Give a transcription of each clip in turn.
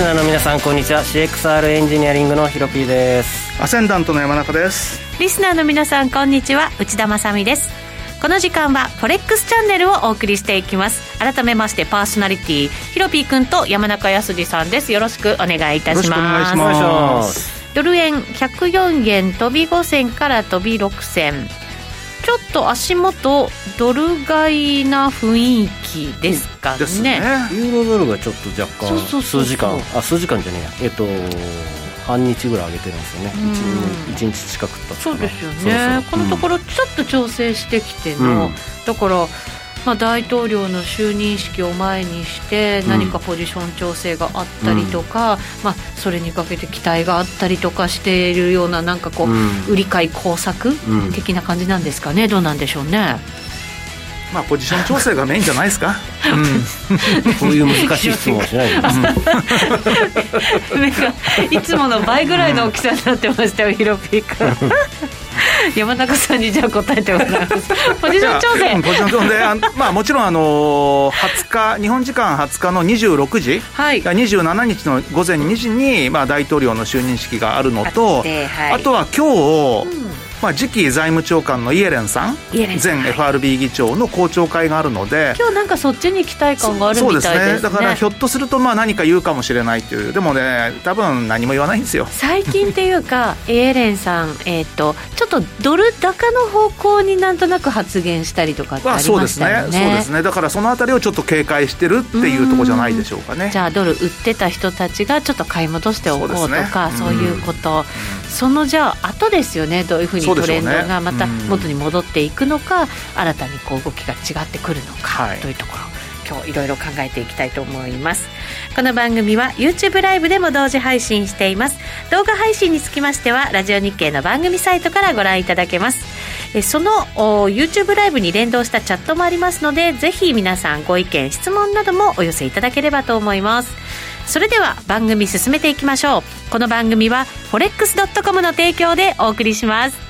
リスナーの皆さんこんにちは。CXR エンジニアリングのヒロピーです。アセンダントの山中です。リスナーの皆さんこんにちは。内田まさです。この時間はフォレックスチャンネルをお送りしていきます。改めましてパーソナリティヒロピーくんと山中康さんです。よろしくお願いいたします。お願いします。ドル円104円飛び5銭から飛び6銭ちょっと足元ドル買いな雰囲気ですかね。ね。ユーロドルがちょっと若干数時間あ数時間じゃねえや。えっと半日ぐらい上げてるんですよね、うん、1, 日近くったそうですよね。このところちょっと調整してきての、うん、だからまあ、大統領の就任式を前にして何かポジション調整があったりとか、うん、まあ、それにかけて期待があったりとかしているようななんかこう、うん、売り買い工作的な感じなんですかね、どうなんでしょうね？まあ、ポジション調整がメインじゃないですか、うん、こういう難しい質問しないで いつもの倍ぐらいの大きさになってましたよヒロピー君 山中さんにじゃあ答えてもらいます。ポジション調整ポジション調整まあもちろんあの20日日本時間20日の26時、はい、27日の午前2時に、まあ、大統領の就任式があるのとあはい、あとは今日、うんまあ、次期財務長官のイエレンさん前 FRB 議長の公聴会があるので今日なんかそっちに期待感があるみたいですね。そうですねだからひょっとするとまあ何か言うかもしれないっていう。でもね多分何も言わないんですよ。最近っていうか イエレンさん、えーと、ちょっとドル高の方向になんとなく発言したりとかってありましたよね、まあ、そうですね。そうですね。だからそのあたりをちょっと警戒してるっていうところじゃないでしょうかね。じゃあドル売ってた人たちがちょっと買い戻しておこうとかそう,、いうこと、そのじゃあ後ですよね。どういうふうにトレンドがまた元に戻っていくのか、新たにこう動きが違ってくるのか、というところ今日いろいろ考えていきたいと思います。この番組は YouTube ライブでも同時配信しています。動画配信につきましてはラジオ日経の番組サイトからご覧いただけます。えその YouTube ライブに連動したチャットもありますのでぜひ皆さんご意見質問などもお寄せいただければと思います。それでは番組進めていきましょう。この番組は forex.com の提供でお送りします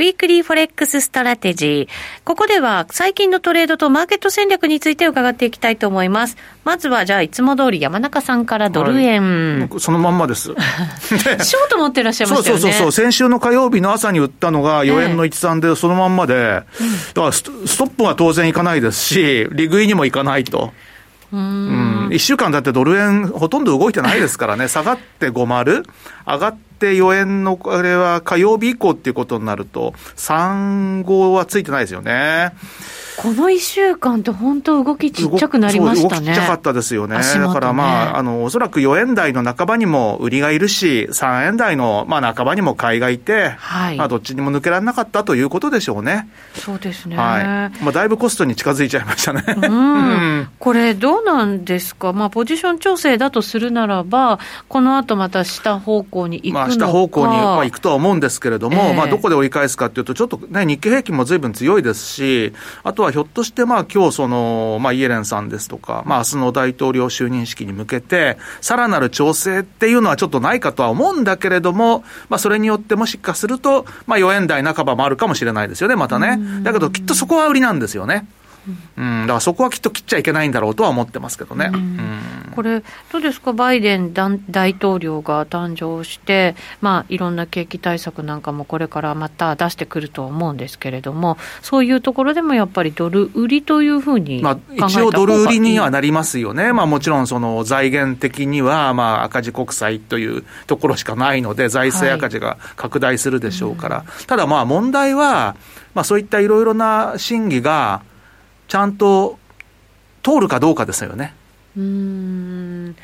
Weekly Forex Strategy。ここでは最近のトレードとマーケット戦略について伺っていきたいと思います。まずはじゃあいつも通り山中さんからドル円。はい、そのまんまです。ショート持ってらっしゃいましたよね。そうそうそう。先週の火曜日の朝に売ったのが4円の13でそのまんまで、だからストップは当然いかないですし、利食いにもいかないと。うん、1週間だってドル円ほとんど動いてないですからね、下がって5丸、上がって4円の、あれは火曜日以降っていうことになると、3 5はついてないですよね。この1週間って本当動きちっちゃくなりましたね。動きちっちゃかったですよね。ねだからまあ、あの、おそらく4円台の半ばにも売りがいるし、3円台のまあ半ばにも買いがいて、はい、まあどっちにも抜けられなかったということでしょうね。そうですね。はい。まあだいぶコストに近づいちゃいましたね。うん。これどうなんですか、まあ、ポジション調整だとするならば、この後また下方向に行くのか、まあ、下方向に、まあ、行くとは思うんですけれども、えー、まあ、どこで折り返すかっていうと、ちょっとね、日経平均もずいぶん強いですし、あとはひょっとして、まあ今日その、まあ、イエレンさんですとか、まあ明日の大統領就任式に向けて、さらなる調整っていうのはちょっとないかとは思うんだけれども、まあ、それによってもしかすると、まあ、4円台半ばもあるかもしれないですよね、またね。だけど、きっとそこは売りなんですよね。うん、だからそこはきっと切っちゃいけないんだろうとは思ってますけどね。うん、これ、どうですか、バイデン大統領が誕生して、まあ、いろんな景気対策なんかもこれからまた出してくると思うんですけれども、そういうところでもやっぱりドル売りというふうにまあ、一応ドル売りにはなりますよね。まあ、もちろんその財源的には、まあ、赤字国債というところしかないので、財政赤字が拡大するでしょうから。はい。うん、ただまあ問題は、まあ、そういったいろいろな審議が、ちゃんと通るかどうかですよね。うん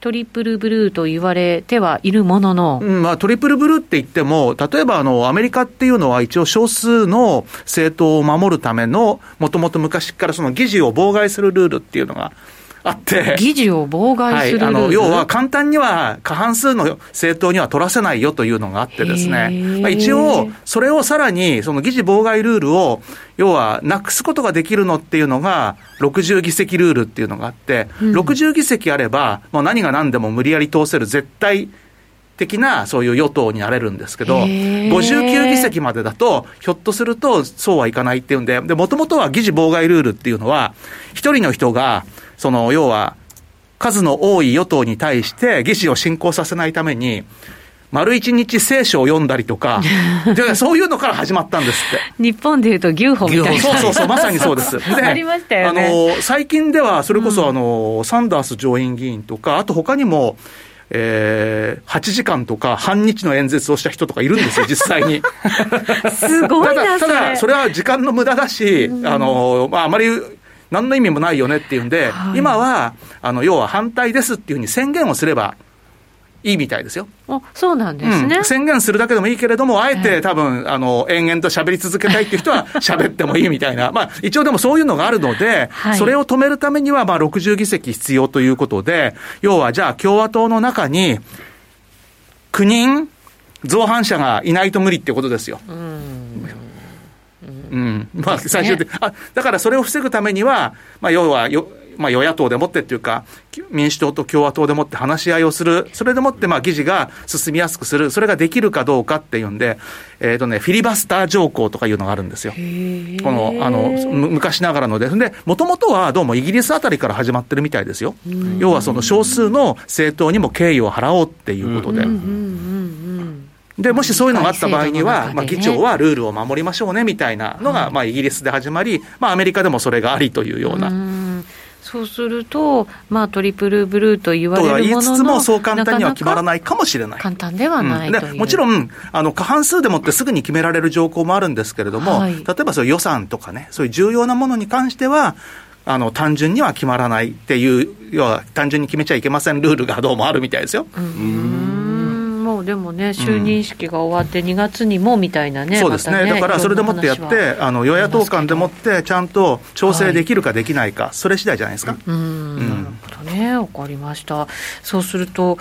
トリプルブルーと言われてはいるものの、うんまあ、トリプルブルーって言っても、例えばあのアメリカっていうのは、一応、少数の政党を守るための、もともと昔からその議事を妨害するルールっていうのがあって。議事を妨害する、はい、あの要は簡単には過半数の政党には取らせないよというのがあってですね。まあ、一応、それをさらに、その議事妨害ルールを、要はなくすことができるのっていうのが、60議席ルールっていうのがあって、うん、60議席あれば、もう何が何でも無理やり通せる絶対的なそういう与党になれるんですけど、59議席までだと、ひょっとするとそうはいかないっていうんで、もともとは議事妨害ルールっていうのは、一人の人が、その要は、数の多い与党に対して議事を進行させないために、丸一日聖書を読んだりとか、でそういうのから始まったんですって。日本でいうと牛歩みたいな。そうそうそう、まさにそうです。でありましたよね。あの、最近では、それこそあの、うん、サンダース上院議員とか、あと他にも、えー、8時間とか半日の演説をした人とかいるんですよ、実際に。すごいなただ、ただ、それは時間の無駄だし、うん、あの、まあ、あまり、何の意味もないよねっていうんで、はい、今は、あの、要は反対ですっていうふうに宣言をすればいいみたいですよ。あそうなんですね、うん、宣言するだけでもいいけれども、あえて多分、あの、延々と喋り続けたいっていう人は 喋ってもいいみたいな。まあ、一応でもそういうのがあるので、はい、それを止めるためには、まあ、60議席必要ということで、要はじゃあ共和党の中に、9人造反者がいないと無理ってことですよ。うん。うん、まあ、最終的、ね、あだからそれを防ぐためには、まあ、要はよまあ、与野党でもってっていうか、民主党と共和党でもって話し合いをする、それでもってまあ議事が進みやすくする、それができるかどうかっていうんで、えっ、ー、とね、フィリバスター条項とかいうのがあるんですよ。この、あの、昔ながらので。で、もともとはどうもイギリスあたりから始まってるみたいですよ。要はその少数の政党にも敬意を払おうっていうことで。で、もしそういうのがあった場合には、まあ、議長はルールを守りましょうねみたいなのが、まあ、イギリスで始まり、まあ、アメリカでもそれがありというような。そうすると、まあ、トリプルブルーと言われるもののと言いつつも、そう簡単には決まらないかもしれない。簡単ではない、うん、もちろん、あの、過半数でもってすぐに決められる条項もあるんですけれども、はい、例えばそ予算とかね、そういう重要なものに関しては、あの、単純には決まらないっていう、要は単純に決めちゃいけませんルールがどうもあるみたいですよ。うんもうでもね、就任式が終わって、2月にもみたいなね、そうですね、ねだからそれでもってやって、あの与野党間でもって、ちゃんと調整できるかできないか、はい、それ次第じゃないですか。うん、なるほどね、わかりました。そうすると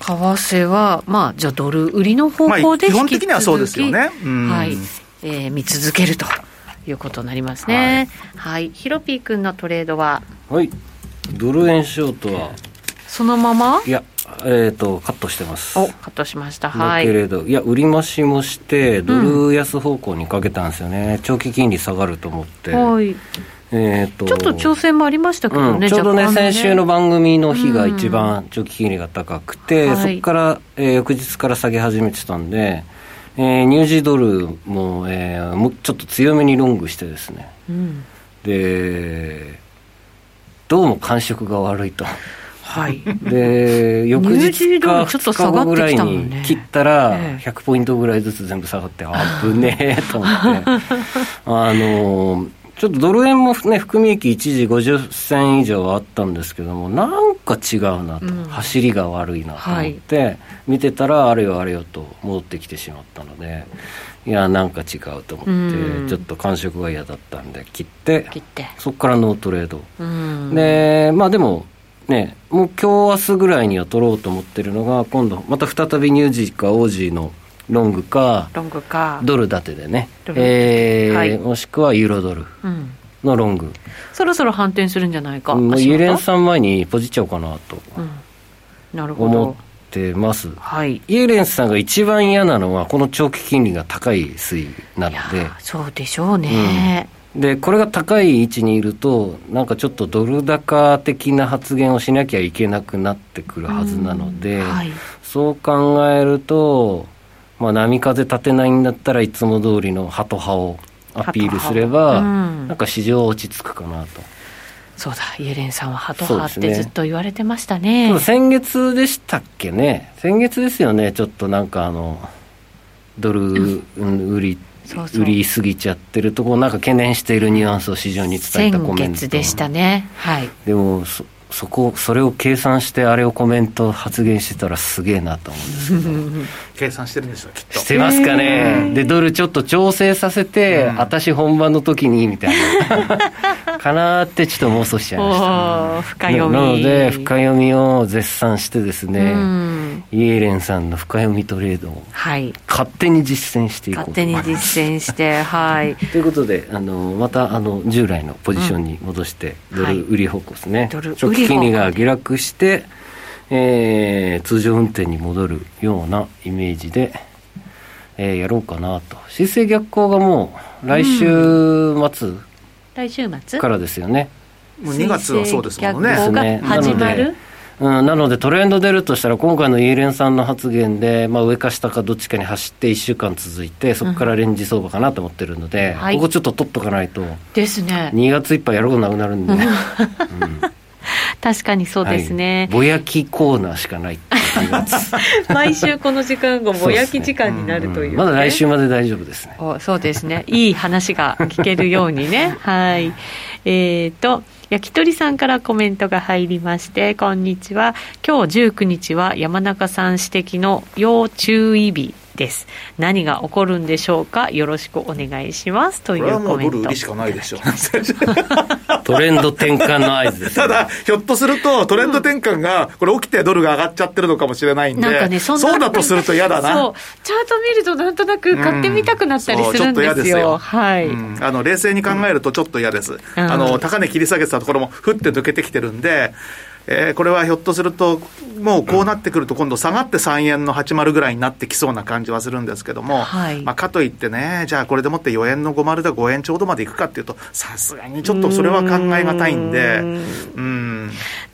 為替は、まあ、じゃあ、ドル売りの方向で、基本的にはそうですよね。はい、えー、見続けるということになりますね。はい、はい、ヒロピー君のトレードは？はい、ドル円ショートは。そのまま？いやえっ、ー、と、カットしてます。お、カットしました。はい。だけれど、いや、売り増しもして、ドル安方向にかけたんですよね。うん、長期金利下がると思って。はい。えーと、ちょっと調整もありましたけどね、うん、ちょうどね、先週の番組の日が一番長期金利が高くて、うん、そこから、えー、翌日から下げ始めてたんで、えー、ニュージードルも,、えー、もちょっと強めにロングしてですね、うん、で、どうも感触が悪いと。はい、で翌日か2日後ぐらいに切ったら100ポイントぐらいずつ全部下がってあぶねえと思って。あのちょっとドル円もね含み益一時50銭以上あったんですけどもなんか違うなと、うん、走りが悪いなと思って、はい、見てたらあれよあれよと戻ってきてしまったのでいやなんか違うと思って、うん、ちょっと感触が嫌だったんで切ってそこからノートレード、うん、でまあでもね、もう今日明日ぐらいには取ろうと思ってるのが、今度、また再びニュージーかオージーのロングか、ロングか。ドル建てでね、えー、はい、もしくはユーロドルのロング、うん、そろそろ反転するんじゃないか、もうイエレンさん前にポジっちゃおうかなと、うん、なるほど。思ってます、はい、イエレンさんが一番嫌なのは、この長期金利が高い推移なので、そうでしょうね。うんでこれが高い位置にいると、なんかちょっとドル高的な発言をしなきゃいけなくなってくるはずなので、はい、そう考えると、まあ、波風立てないんだったらいつも通りのハト派をアピールすれば、うん、なんか市場は落ち着くかなと。そうだ、イエレンさんはハト派ってずっと言われてましたね。ね先月でしたっけね、先月ですよね、ちょっとなんかあの、ドル売り、そうそう売りすぎちゃってるところなんか懸念しているニュアンスを市場に伝えたコメント。でしたね。はい。でもそそこそれを計算してあれをコメント発言してたらすげえなと思うんですけど 計算してるんですよきっと。してますかね。でドルちょっと調整させて、うん、私本番の時にみたいな。かなってちょっと妄想しちゃいました。深読み。なので深読みを絶賛してですね、うん。イエレンさんの深読みトレードを、はい、勝手に実践していこう勝手に実践してはい。ということであのまたあの従来のポジションに戻して、うん、ドル売り方向ですね、はい、長期金利が下落して、えー、通常運転に戻るようなイメージで、えー、やろうかなと。姿勢逆行がもう来週末、うん、来週末？からですよね。もう2月はそうですもんね。始まる？うん、なのでトレンド出るとしたら、今回のイエレンさんの発言で、まあ、上か下かどっちかに走って1週間続いて、そこからレンジ相場かなと思ってるので、うん。ここちょっと取っとかないと、ですね。2月いっぱいやることなくなるんで、うん、確かにそうですね、はい、ぼやきコーナーしかない 毎週この時間がぼやき時間になるという、ね。うん、まだ来週まで大丈夫ですね。そうですね。いい話が聞けるようにね。はい。えーと焼き鳥さんからコメントが入りまして、こんにちは。今日19日は山中さん指摘の要注意日です。何が起こるんでしょうか？よろしくお願いします。というコメント。ドルしかないでしょ。トレンド転換の合図です、ね、ただ、ひょっとすると、トレンド転換が、これ起きてドルが上がっちゃってるのかもしれないんで、なんかね、そそうだとすると嫌だな。そう。チャート見るとなんとなく買ってみたくなったりするんですよ。うん、ちょっと嫌ですよ。はい、うん、あの、冷静に考えるとちょっと嫌です。うん、あの、高値切り下げてたところも、ふって抜けてきてるんで、えー、これはひょっとすると、もうこうなってくると、今度下がって3円の80ぐらいになってきそうな感じはするんですけども、はい、まあ、かといってね、じゃあこれでもって4円の50だ5円ちょうどまでいくかっていうと、さすがにちょっとそれは考えがたいんで、うん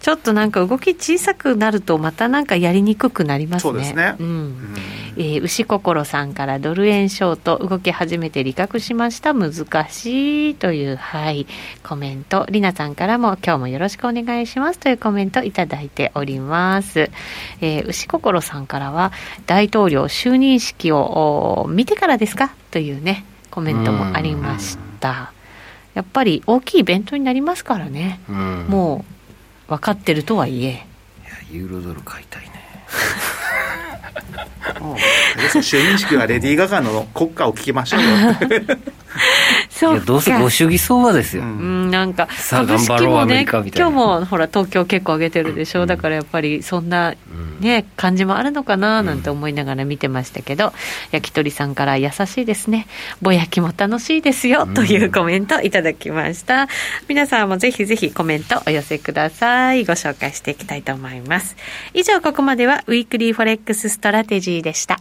ちょっとなんか動き小さくなると、またなんかやりにくくなりますね。そうですね。うん、うん。えー、牛心さんからドル円ショート動き始めて利確しました。難しいというはいコメント。りなさんからも今日もよろしくお願いしますというコメントいただいております、えー、牛心さんからは大統領就任式を見てからですか？というねコメントもありました。やっぱり大きいイベントになりますからね。もう分かってるとはいえ。いやユーロドル買いたいね。就任式はレディー・ガガの国歌を聞きましょうよ。そうか。どうせご主義相場ですよ、うん、なんか株式もね今日もほら東京結構上げてるでしょ、うん、だからやっぱりそんなね、感じもあるのかななんて思いながら見てましたけど、焼き鳥さんから優しいですね。ぼやきも楽しいですよ、というコメントいただきました。皆さんもぜひぜひコメントお寄せください。ご紹介していきたいと思います。以上ここまでは Weekly Forex Strategy でした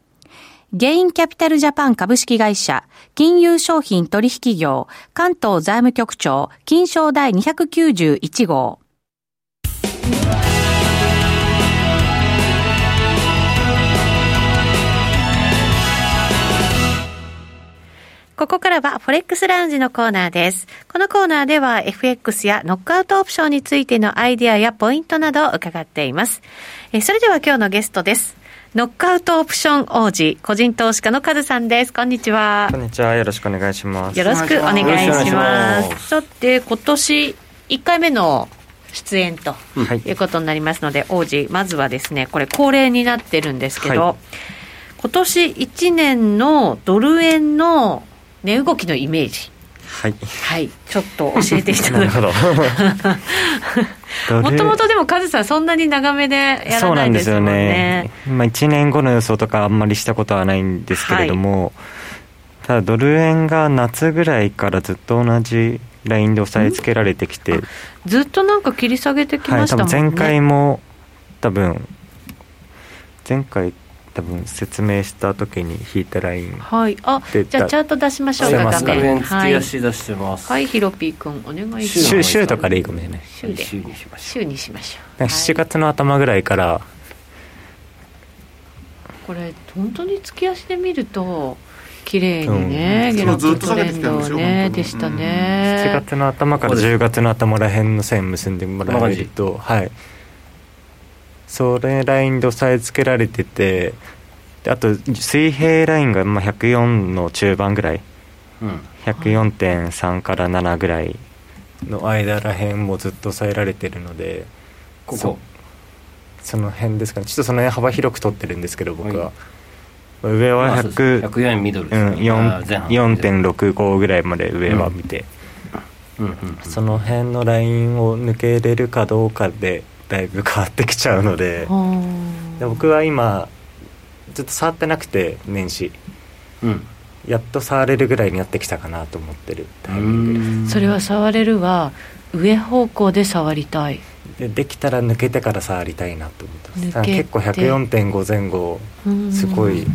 ゲインキャピタルジャパン株式会社、金融商品取引業、関東財務局長、金賞第291号。ここからは Forex ラウンジのコーナーです。このコーナーでは FX やノックアウトオプションについてのアイディアやポイントなどを伺っています。えそれでは今日のゲストです。ノックアウトオプション王子、個人投資家のカズさんです。こんにちは。こんにちは。よろしくお願いします。よろしくお願いします。さて、今年1回目の出演ということになりますので、はい、王子、まずはですね、これ恒例になってるんですけど、はい、今年1年のドル円の値動きのイメージ。はい、はい、ちょっと教えていただく もともとでもカズさんそんなに長めでやらないですよね。まあ、1年後の予想とかあんまりしたことはないんですけれども、はい、ただドル円が夏ぐらいからずっと同じラインで押さえつけられてきて。ずっとなんか切り下げてきましたもんね、はい、前回も多分前回多分説明した時に引いたラインはい。あじゃあチャート出しましょう。か画面月足出してます。はい、ヒロピー君お願いします。週週とかでいいかもね週で。週にしましょう。週にしましょう。7月の頭ぐらいから、これ本当に月足で見ると綺麗にね、下落トレンドねでしたね、7月の頭から10月の頭らへんの線結んでもらえるとはいそれラインで押さえつけられててあと水平ラインがまあ104の中盤ぐらい、うん、104.3から7ぐらいの間らへんもずっと抑えられてるのでここ。その辺ですかね。ちょっとその辺幅広く取ってるんですけど僕は、上は100、104ミドルです、ね、うん、4.65ぐらいまで上は見て、うんうん。うん。うん、その辺のラインを抜けれるかどうかでだいぶ変わってきちゃうのでで僕は今ずっと触ってなくて年始、うん、やっと触れるぐらいになってきたかなと思ってるタイミングそれは触れるは上方向で触りたい。でできたら抜けてから触りたいなと思って。ます結構104.5前後すごい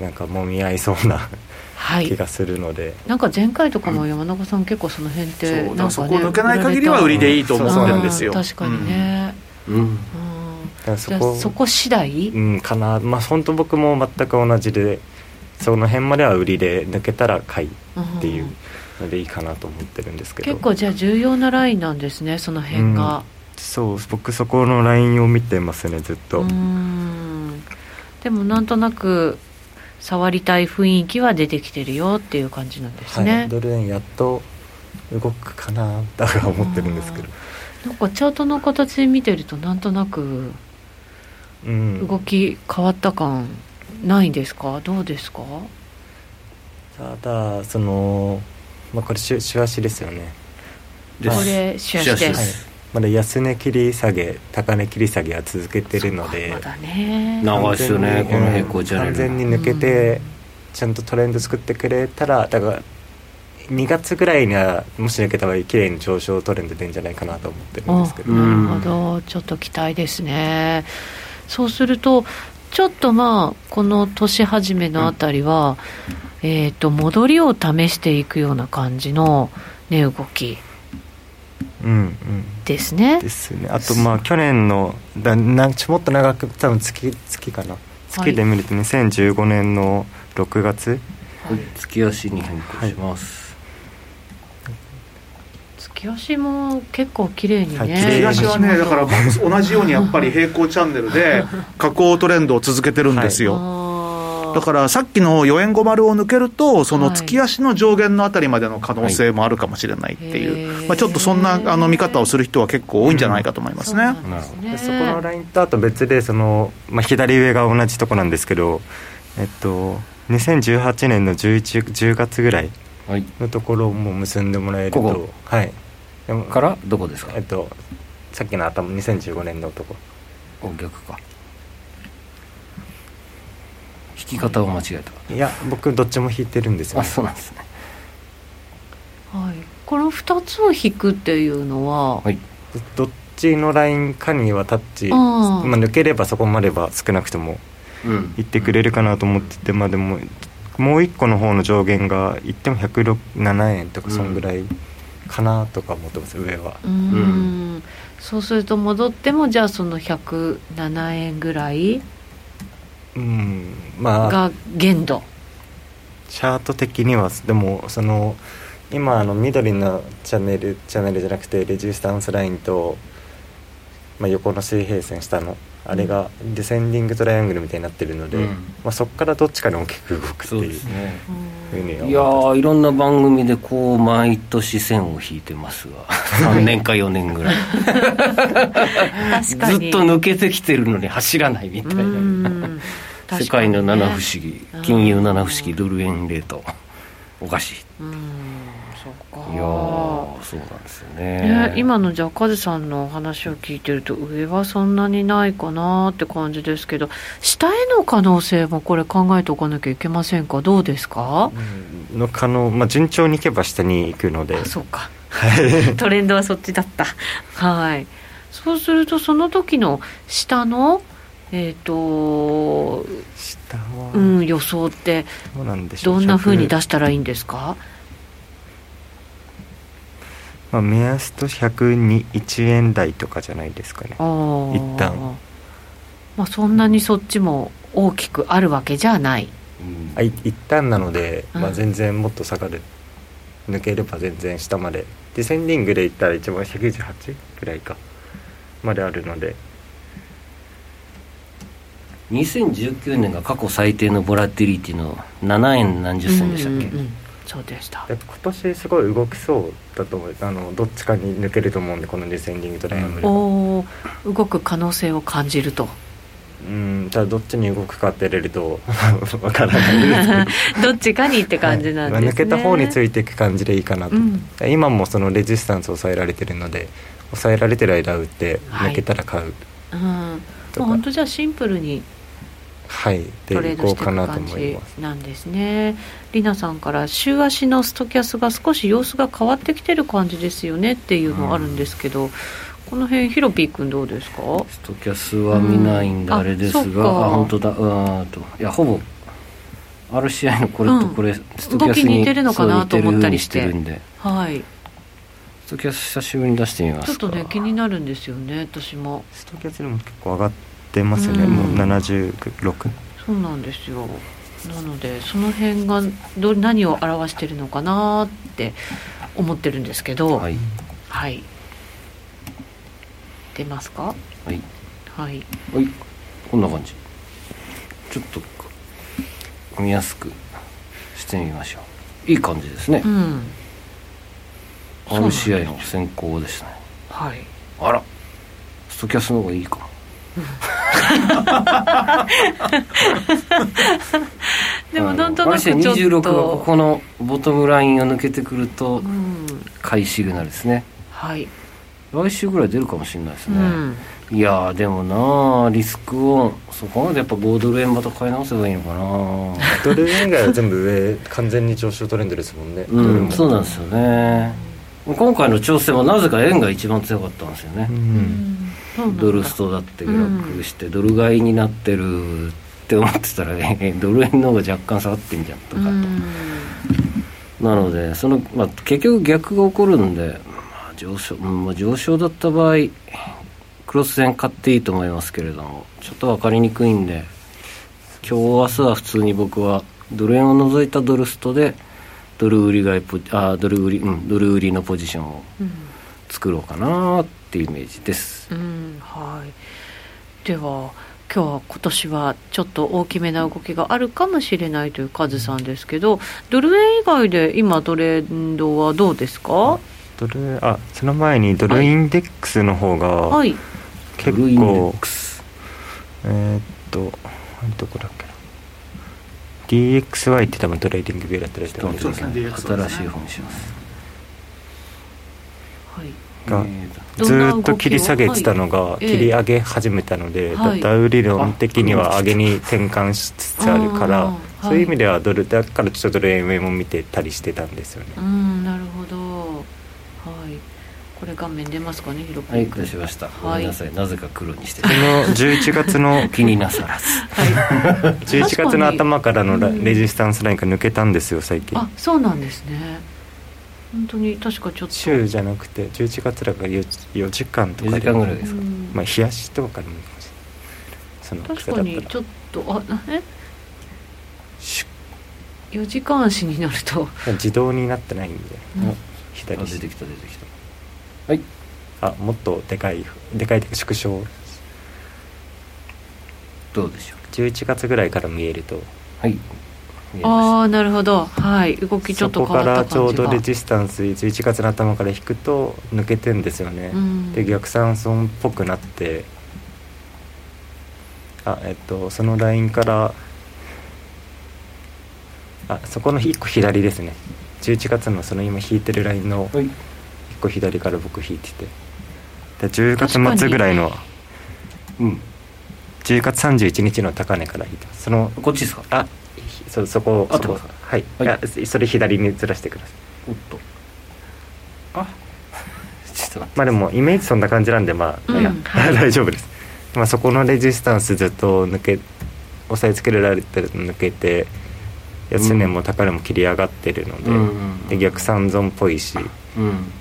なんかもみ合いそうな気がするので、なんか前回とかも山中さん、結構その辺ってなんか、ね、そこ抜けない限りは売りでいいと思うんですよ、確かにね、うん、うん。そこそこ次第？うんかな。まあ本当僕も全く同じでその辺までは売りで抜けたら買いっていうのでいいかなと思ってるんですけど。結構じゃあ重要なラインなんですねその辺が、うん、そう僕そこのラインを見てますねずっと。でもなんとなく触りたい雰囲気は出てきてるよっていう感じなんですね、はい、ドル円やっと動くかなとは思ってるんですけど。なんかチャートの形で見てるとなんとなく動き変わった感ないんですか？どうですか？ただその、まあ、これししわしですよね。これしわしです、はいまだ安値切り下げ高値切り下げは続けてるのでまだね。長いですよねこの平行チャ完全に抜けて、ちゃんとトレンド作ってくれたらだから2月ぐらいにはもし抜けた場合綺麗に上昇トレンド出るんじゃないかなと思ってるんですけど、なるほどちょっと期待ですね。そうするとちょっとまあこの年始めのあたりは、うん、えっ、と戻りを試していくような感じの値動きうんうん。ですね。ですね。あとまあ去年のだなちょっと長く多分月月かな。月で見ると2015年の6月、はい、月足に変更します。はい月足も結構綺麗にね、はい、月足はねだから同じようにやっぱり平行チャンネルで 下降トレンドを続けてるんですよ、はだからさっきの4円50を抜けると、その月足の上限のあたりまでの可能性もあるかもしれないっていう、はい、まあ、ちょっとそんなあの見方をする人は結構多いんじゃないかと思いますね。うん、そね。そこのラインとあと別でその、まあ、左上が同じとこなんですけど、えっと、2018年の11 10月ぐらいのところをもう結んでもらえると、ここ。はい。からどこですか？えっとさっきの頭2015年のとこ。お逆か。引き方を間違えた。いや僕どっちも引いてるんですよ、あそうなんですね。はい。この2つを引くっていうのは、はい、どっちのラインかにはタッチまあ、抜ければそこまでは少なくとも言ってくれるかなと思ってて、まあでももう一個の方の上限がいっても107円とかそんぐらいかなとか思ってます上は。うん。そうすると戻ってもじゃあその107円ぐらいうんまあが限度。チャート的にはでもその今あの緑のチャンネルチャンネルじゃなくてレジスタンスラインと、まあ、横の水平線下のあれがディセンディングトライアングルみたいになってるので、うん、まあ、そこからどっちかに大きく動くっていうね、ふうにいやいろんな番組でこう毎年線を引いてますが3 年か4年ぐらい。ずっと抜けてきてるのに走らないみたいな。世界の七不思議、金融七不思議ドル円レート。おかしいそうかいやそうなんですよね。ね今のじゃあカズさんの話を聞いてると上はそんなにないかなって感じですけど下への可能性もこれ考えておかなきゃいけませんか？どうですか、うん、の可能、まあ、順調にいけば下に行くので。そうか。トレンドはそっちだった。はい。そうするとその時の下のえっ、ー、と下は、うん、予想ってどんなふう。に出したらいいんですか？まあ、目安と101円台とかじゃないですかね。一旦。まあそんなにそっちも大きくあるわけじゃない、うん、あ一旦なので、まあ、全然もっと下がる、うん、抜ければ全然下まで。ディセンディングでいったら一番198ぐらいかまであるので。2019年が過去最低のボラティリティの7円何十銭でしたっけ、うんうんうんそうでした。今年すごい動きそうだと思う。あのどっちかに抜けると思うんでこのディセンディングトライアングル、お動く可能性を感じると。うんただどっちに動くかって入れると わからないですど。っちかにって感じなんですね、はい、抜けた方についていく感じでいいかなと、うん、今もそのレジスタンスを抑えられてるので抑えられてる間打って抜けたら買う、はい、うん、本当じゃあシンプルにはい。トレードしていく感じなんです。ねりなさんから週足のストキャスが少し様子が変わってきてる感じですよねっていうのあるんですけど、うん、この辺ヒロピー君どうですか？ストキャスは見ないんであれですが、うん、あ本当だ。うんと。いやほぼ RCI のこれとこれ、うん、ストキャスに似てるのかなと思ったりして。るんで。はい。ストキャス久しぶりに出してみますちょっとね気になるんですよね私も。ストキャスでも結構上がってってますよね、うん、もう76そうなんですよ。なのでその辺がど何を表してるのかなって思ってるんですけど。はい、はい、出ますか？はい。はい、はい、こんな感じ。ちょっと見やすくしてみましょう。いい感じですね。うん。RCI の先行ですね。はい。あら。ストキャスの方がいいか。も でもなんとなくちょっと。26がここのボトムラインを抜けてくると買いシグナルですね、はい。来週ぐらい出るかもしれないですね、うん、いやでもなリスクをそこまでやっぱ5ドル円また買い直せばいいのかなドル円以外は全部上完全に上昇トレンドですもんね。うんそうなんですよね今回の調整はなぜか円が一番強かったんですよね、うん。ドルストだって下落して、ドル買いになってるって思ってたら、ね、ドル円の方が若干下がってんじゃんとかと。なのでその、まあ、結局逆が起こるんで、まあ、上昇、まあ、上昇だった場合クロス円買っていいと思いますけれどもちょっと分かりにくいんで今日明日は普通に僕はドル円を除いたドルストでドル売り買いポあドル売りうんドル売りのポジションを作ろうかなっていうイメージです。うんはい、では今日は今年はちょっと大きめな動きがあるかもしれないというカズさんですけどドル円以外で今トレンドはどうですか？ドルあその前にドルインデックスの方が、はい、結構、えー、っとどこだっ DXY って多分 TradingView やってらっしゃるんですけど、新しい本します。がずっと切り下げてたのが切り上げ始めたので、ダウ理論的には上げに転換しつつあるから、そういう意味ではドルだからちょっとドル円上も見てたりしてたんですよね。うんなるほどはいこれ画面出ますかね広くはい出しました、ごめんなさい。なぜか黒にして。この11月の 気になさらず、はい、11月の頭からのレジスタンスラインが抜けたんですよ最近。あそうなんですね。本当に確かちょっと。週じゃなくて11月だから 4, 4時間とかで4時間ぐらいですか、まあ冷やしとかでもいいかもしれない確かにちょっとあえ？4時間足になると。自動になってないんで、うん、左出てきた出てきたはい。あもっとでかいでかい縮小。どうでしょう？11月ぐらいから見えると。はい。ああなるほど。はい。動きちょっと変わった感じそこからちょうどレジスタンス11月の頭から引くと抜けてんですよね、うん、で逆三損っぽくなって。あえっとそのラインからあそこの1個左ですね。11月のその今引いてるラインの1個左から僕引いててで10月末ぐらいの、うん10月31日の高値から引いてますそのこっちですかあそそこそこはい、はい、いそれ左にずらしてくださいおっとあちょっとまあでもイメージそんな感じなんでまあ、うん、大丈夫です、まあ、そこのレジスタンスずっと抜け押さえつけられてる抜けて安値も高値も切り上がってるのでうん、で逆三損っぽいし、うん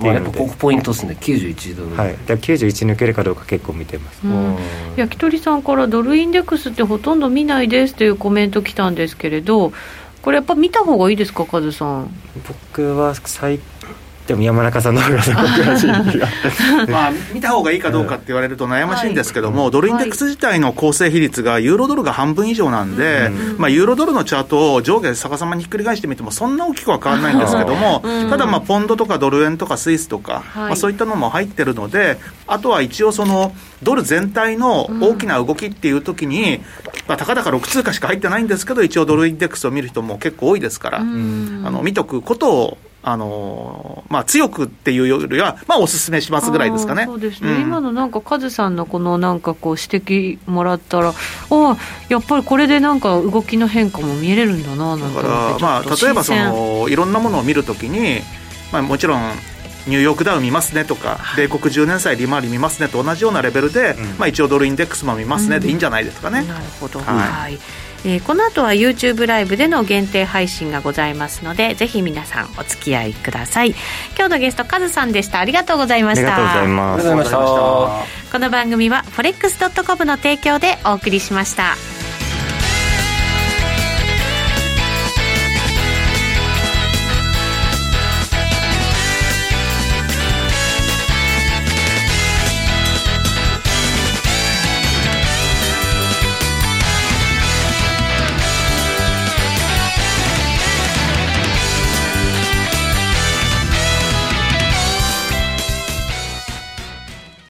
まあ、やっぱここポイントですね。91ドル。はい。だ91抜けるかどうか結構見てます、うん、焼き鳥さんからドルインデックスってほとんど見ないですというコメント来たんですけれどこれやっぱ見た方がいいですかカズさん？僕は最でも山中さんの方が詳しいまあ見た方がいいかどうかって言われると悩ましいんですけども、はい、ドルインデックス自体の構成比率がユーロドルが半分以上なんで、まあ、ユーロドルのチャートを上下逆さまにひっくり返してみてもそんな大きくは変わらないんですけども、ただまあポンドとかドル円とかスイスとか、はい、まあ、そういったのも入ってるのであとは一応そのドル全体の大きな動きっていう時に、まあ、たかだか6通貨しか入ってないんですけど一応ドルインデックスを見る人も結構多いですから、あの見とくことをあのまあ、強くっていうよりは、まあ、おすすめしますぐらいですかね。そうですね、うん、今のなんか、カズさんのこのなんかこう指摘もらったら、あやっぱりこれでなんか動きの変化も見えれるんだななんだから、まあ、例えばそのいろんなものを見るときに、まあ、もちろんニューヨークダウン見ますねとか、米国10年債利回り見ますねと同じようなレベルで、うん、まあ、一応ドルインデックスも見ますねでいいんじゃないですかね。なるほど、はい、はいえー、この後は YouTube ライブでの限定配信がございますのでぜひ皆さんお付き合いください。今日のゲストカズさんでした。ありがとうございました。ありがとうございます。この番組は forex.com の提供でお送りしました